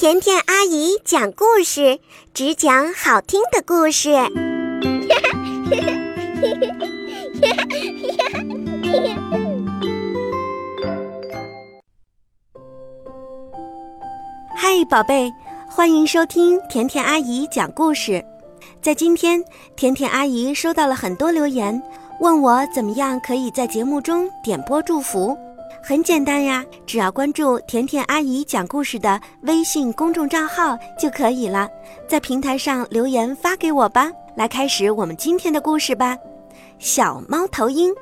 甜甜阿姨讲故事，只讲好听的故事。嗨，宝贝，欢迎收听甜甜阿姨讲故事。在今天，甜甜阿姨收到了很多留言，问我怎么样可以在节目中点播祝福。很简单呀，只要关注甜甜阿姨讲故事的微信公众账号就可以了，在平台上留言发给我吧。来开始我们今天的故事吧，小猫头鹰，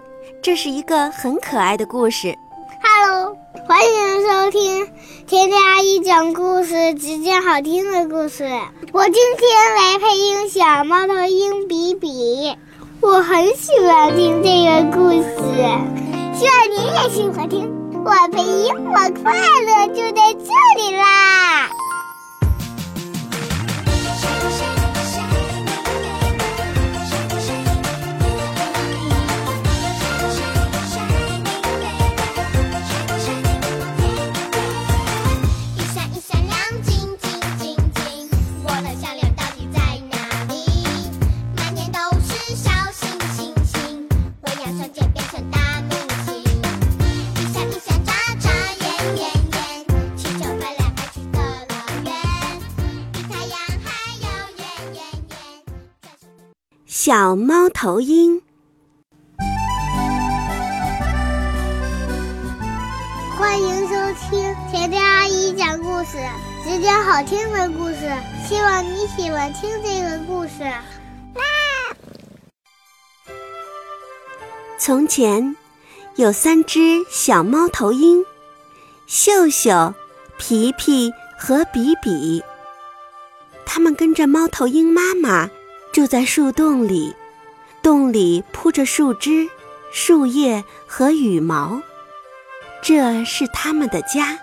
这是一个很可爱的故事。Hello，欢迎收听甜甜阿姨讲故事，只讲好听的故事。我今天来配音小猫头鹰比比，我很喜欢听这个故事。希望你也喜欢听我配音，我快乐就在这里啦！小猫头鹰，欢迎收听甜甜阿姨讲故事，只讲好听的故事。希望你喜欢听这个故事。从前有三只小猫头鹰，秀秀、皮皮和比比，它们跟着猫头鹰妈妈。住在树洞里，洞里铺着树枝、树叶和羽毛，这是他们的家。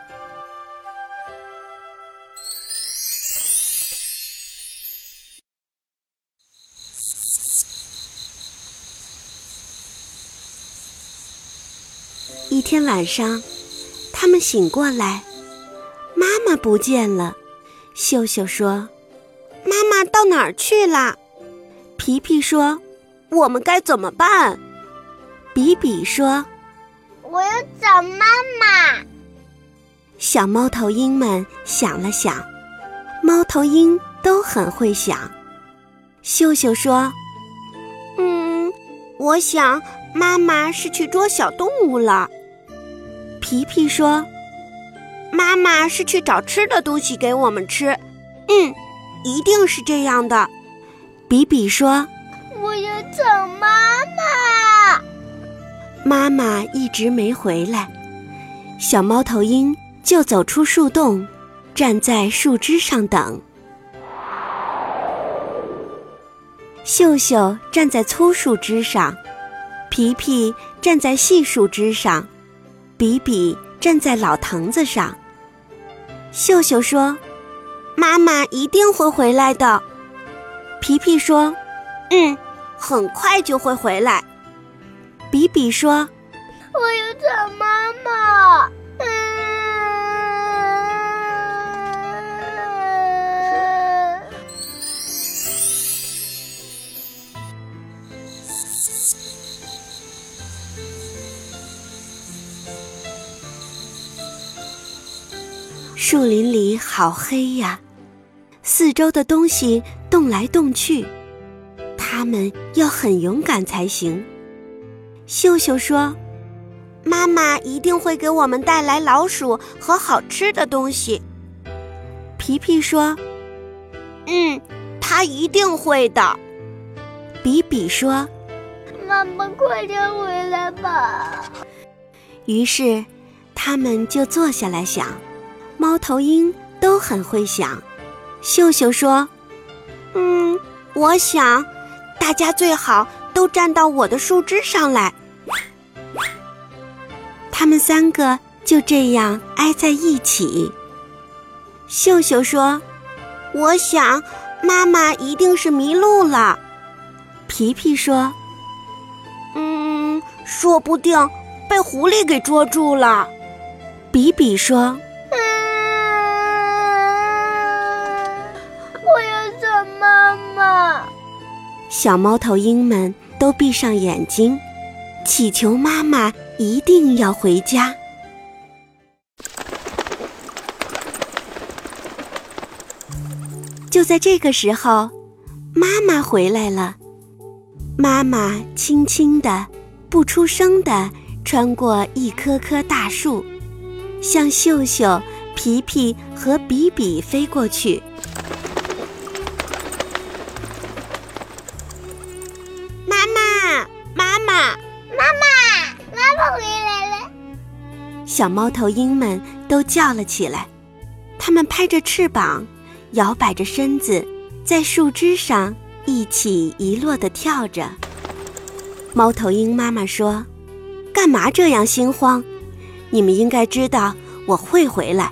一天晚上，他们醒过来，妈妈不见了。秀秀说：“妈妈到哪儿去了？”皮皮说：“我们该怎么办？”比比说：“我要找妈妈。”小猫头鹰们想了想，猫头鹰都很会想。秀秀说：“嗯，我想妈妈是去捉小动物了。”皮皮说：“妈妈是去找吃的东西给我们吃。”嗯，一定是这样的。比比说：“我要找妈妈。”妈妈一直没回来，小猫头鹰就走出树洞，站在树枝上等。秀秀站在粗树枝上，皮皮站在细树枝上，比比站在老藤子上。秀秀说：“妈妈一定会回来的。”皮皮说：“嗯，很快就会回来。”比比说：“我要找妈妈。”树林里好黑呀。四周的东西动来动去，他们要很勇敢才行。秀秀说：“妈妈一定会给我们带来老鼠和好吃的东西。”皮皮说：“嗯，他一定会的。”比比说：“妈妈快点回来吧。”于是，他们就坐下来想。猫头鹰都很会想。秀秀说：“嗯，我想，大家最好都站到我的树枝上来。”他们三个就这样挨在一起。秀秀说：“我想，妈妈一定是迷路了。”皮皮说：“嗯，说不定被狐狸给捉住了。”比比说。小猫头鹰们都闭上眼睛，祈求妈妈一定要回家。就在这个时候，妈妈回来了。妈妈轻轻地、不出声地穿过一棵棵大树，向秀秀、皮皮和比比飞过去。小猫头鹰们都叫了起来，它们拍着翅膀，摇摆着身子，在树枝上。一起一落地跳着。猫头鹰妈妈说：“干嘛这样心慌？你们应该知道我会回来。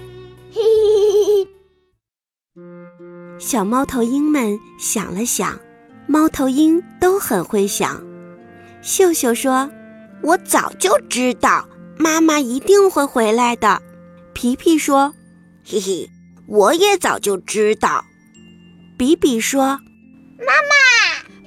”小猫头鹰们想了想，猫头鹰都很会想。秀秀说：“我早就知道妈妈一定会回来的。”皮皮说：“嘿嘿，我也早就知道。”比比说。妈妈，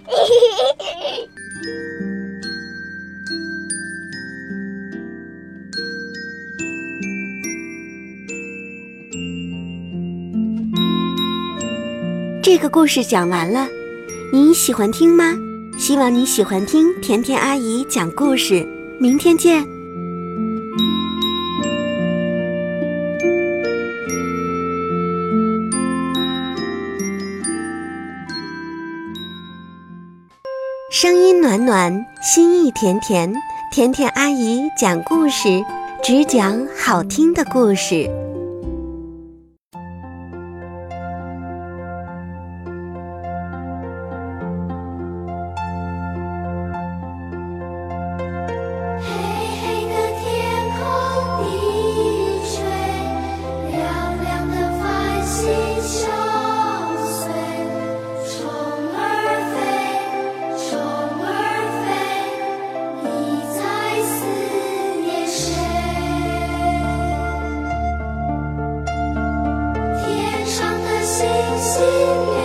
这个故事讲完了，你喜欢听吗？希望你喜欢听甜甜阿姨讲故事。明天见。声音暖暖，心意甜甜，甜甜阿姨讲故事，只讲好听的故事。see me.